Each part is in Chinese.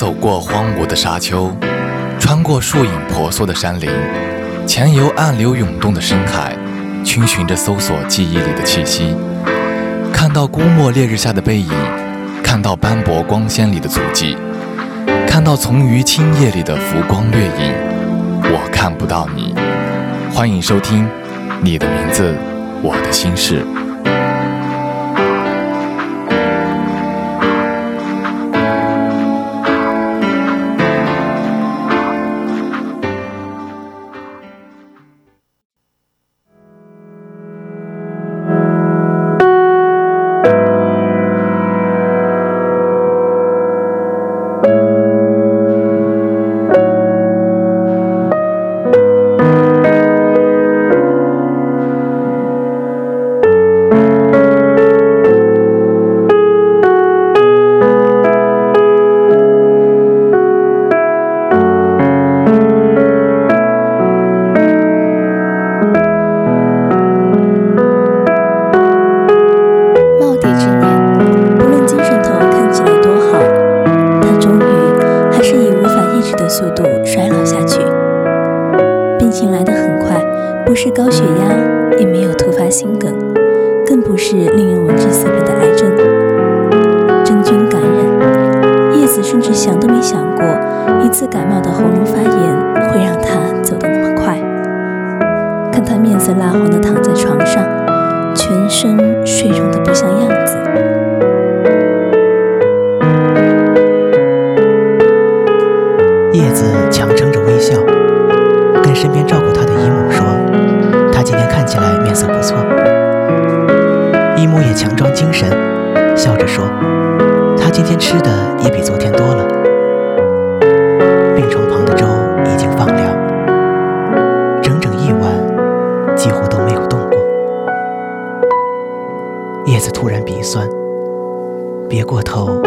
走过荒芜的沙丘，穿过树影婆娑的山林，潜游暗流涌动的深海，追寻着搜索记忆里的气息。看到孤漠烈日下的背影，看到斑驳光鲜里的足迹，看到从于青叶里的浮光掠影，我看不到你。欢迎收听《你的名字，我的心事》。心梗，更不是令人闻之色变的癌症、真菌感染。叶子甚至想都没想过，一次感冒的喉咙发炎会让他走得那么快。看他面色蜡黄的躺在床上，全身水肿的不像样子。色不错，一母也强装精神，笑着说：“他今天吃的也比昨天多了，病床旁的粥已经放凉，整整一晚几乎都没有动过。”叶子突然鼻酸，别过头。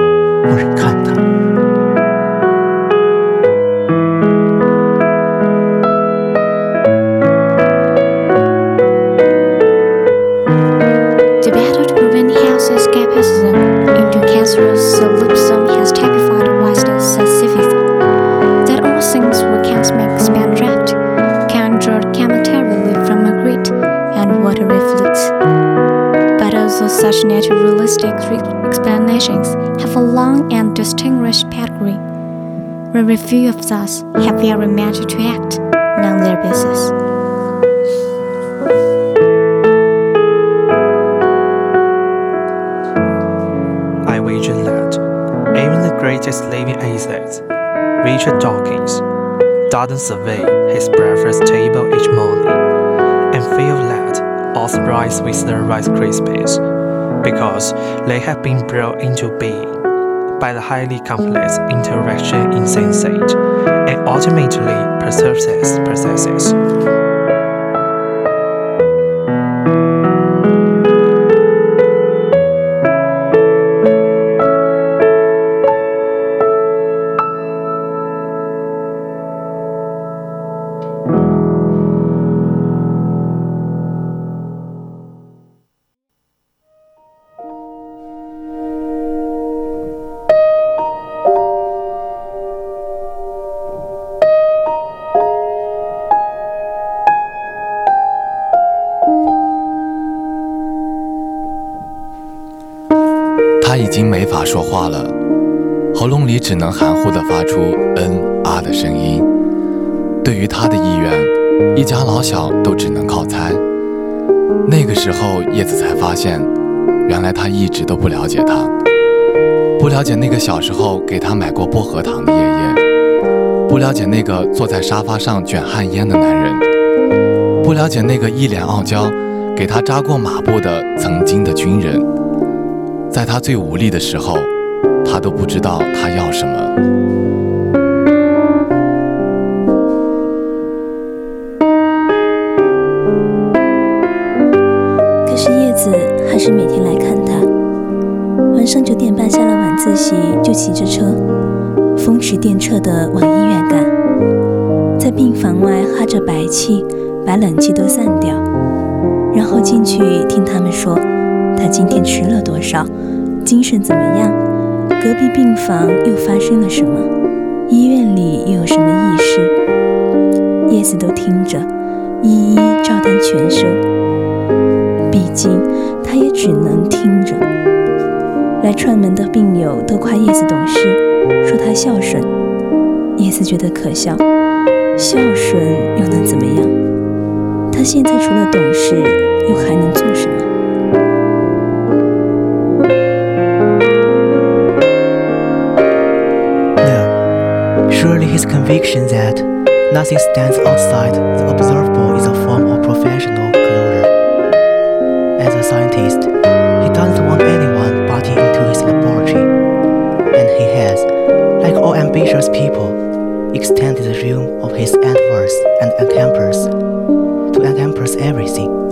naturalistic explanations have a long and distinguished pedigree, very few of us have ever managed to act on their basis. I wager that even the greatest living atheist, Richard Dawkins, doesn't survey his breakfast table each morning and feel that all thrice with the Rice Krispies because they have been brought into being by the highly complex interaction in sensate and ultimately processes processes. 他已经没法说话了，喉咙里只能含糊地发出“嗯啊”的声音。对于他的意愿，一家老小都只能靠猜。那个时候，叶子才发现，原来他一直都不了解他，不了解那个小时候给他买过薄荷糖的爷爷，不了解那个坐在沙发上卷旱烟的男人，不了解那个一脸傲娇给他扎过马步的曾经的军人。在他最无力的时候，他都不知道他要什么。可是叶子还是每天来看他。晚上九点半下了晚自习，就骑着车，风驰电掣的往医院赶。在病房外哈着白气，把冷气都散掉，然后进去听他们说。他今天吃了多少？精神怎么样？隔壁病房又发生了什么？医院里又有什么异事？叶子都听着，一一照单全收。毕竟他也只能听着。来串门的病友都夸叶子懂事，说他孝顺。叶子觉得可笑，孝顺又能怎么样？他现在除了懂事，又还能做什么？This conviction that nothing stands outside the observable is a form of professional closure. As a scientist, he doesn't want anyone butting into his laboratory, and he has, like all ambitious people, extended the realm of his endeavors and encompass to encompass everything.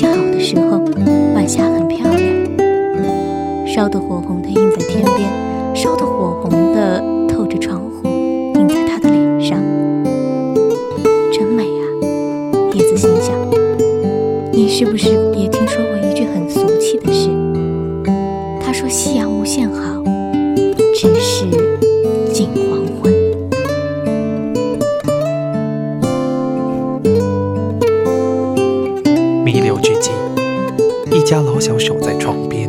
气好的时候，晚霞很漂亮，烧得火红的映在天边，烧得火红的透着窗户映在他的脸上，真美啊！叶子心想，你是不是？之际，一家老小守在床边，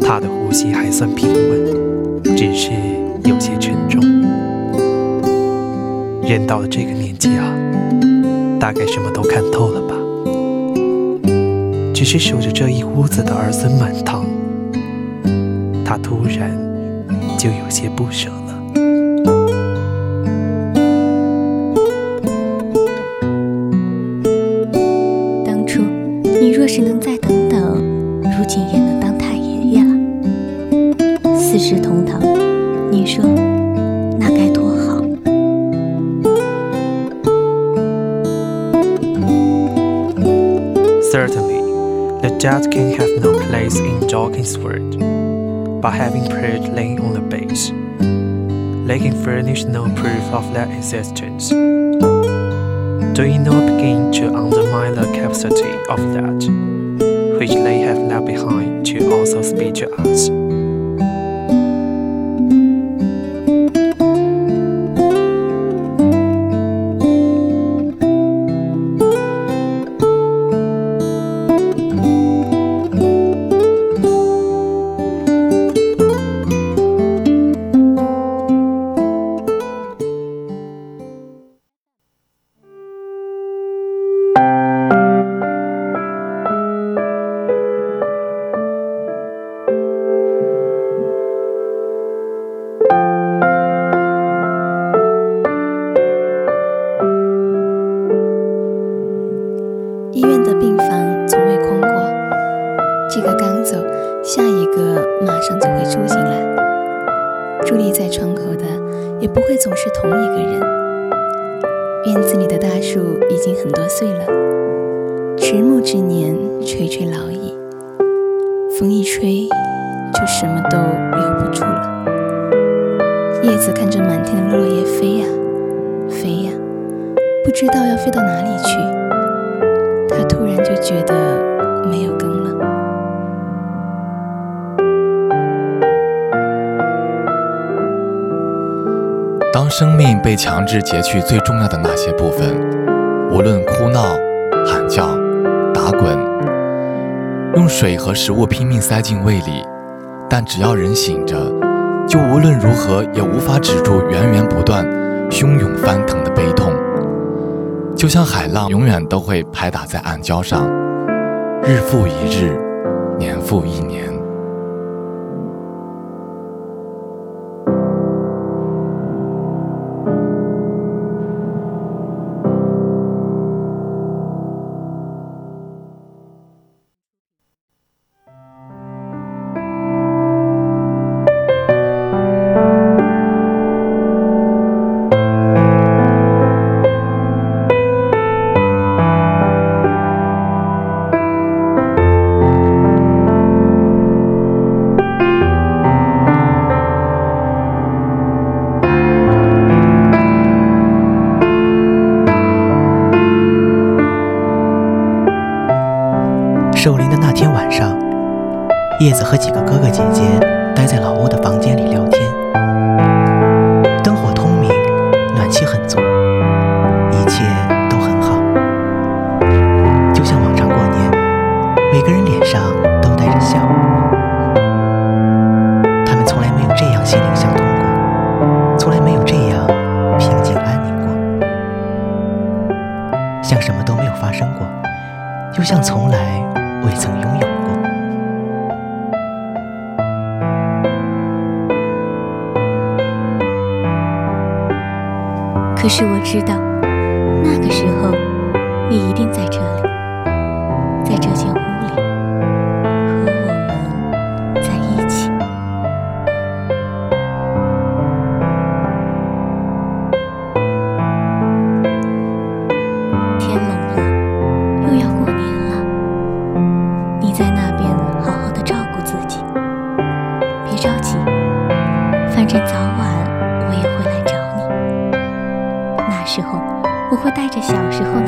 他的呼吸还算平稳，只是有些沉重。人到了这个年纪啊，大概什么都看透了吧，只是守着这一屋子的儿孙满堂，他突然就有些不舍。是能再等等，如今也能当太爷爷了。四世同堂，你说那该多好！Certainly, the Judkins have no place in Dawkinswood, by having p r a y e d l a n g on the b a s e they can furnish no proof of their existence. Do you not begin to undermine the? necessity of that, which they have left behind to also speak to us. 迟暮之年，垂垂老矣。风一吹，就什么都留不住了。叶子看着满天的落叶飞呀飞呀，不知道要飞到哪里去。它突然就觉得没有根了。当生命被强制截去最重要的那些部分，无论哭闹、喊叫。打滚，用水和食物拼命塞进胃里，但只要人醒着，就无论如何也无法止住源源不断、汹涌翻腾的悲痛，就像海浪永远都会拍打在暗礁上，日复一日，年复一年。守灵的那天晚上，叶子和几个哥哥姐姐待在老屋的房间里聊天，灯火通明，暖气很足，一切都很好，就像往常过年，每个人脸上都带着笑，他们从来没有这样心灵相通过，从来没有这样平静安宁过，像什么都没有发生过，又像从来。未曾拥有过。可是我知道，那个时候你一定在这里。小时候。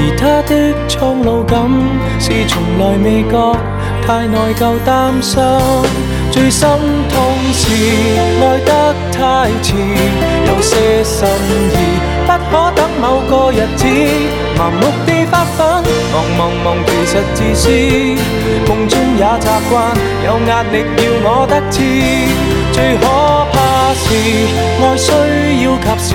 而他的苍老感是从来未觉，太内疚担心。最心痛是爱得太迟，有些心意不可等某个日子，盲目地发奋，忙忙忙，其实自私。梦中也习惯有压力要我得志，最可。是爱需要及时，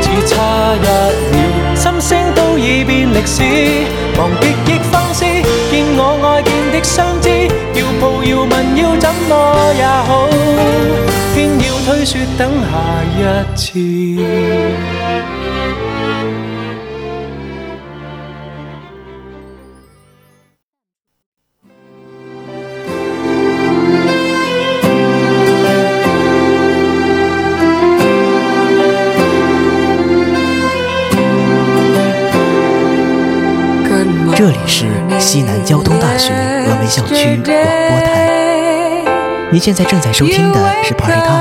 只差一秒，心声都已变历史。忙别亦放肆，见我爱见的相知，要抱要吻要怎么也好，偏要推说等下一次。校区广播台，您现在正在收听的是《Party Time》。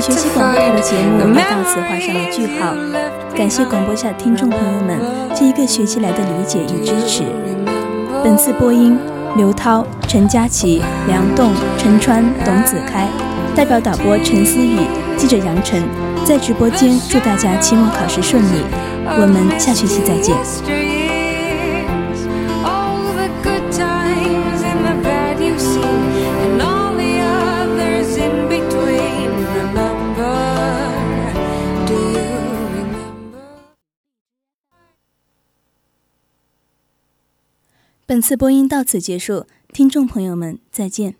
随着期末的临近，本学期广播台的节目也到此画上了句号。感谢广播下听众朋友们这一个学期来的理解与支持。本次播音：刘涛、陈佳琪、梁栋、陈川、董子开，代表导播陈思雨，记者杨晨。在直播间，祝大家期末考试顺利！我们下学期再见。本次播音到此结束，听众朋友们，再见。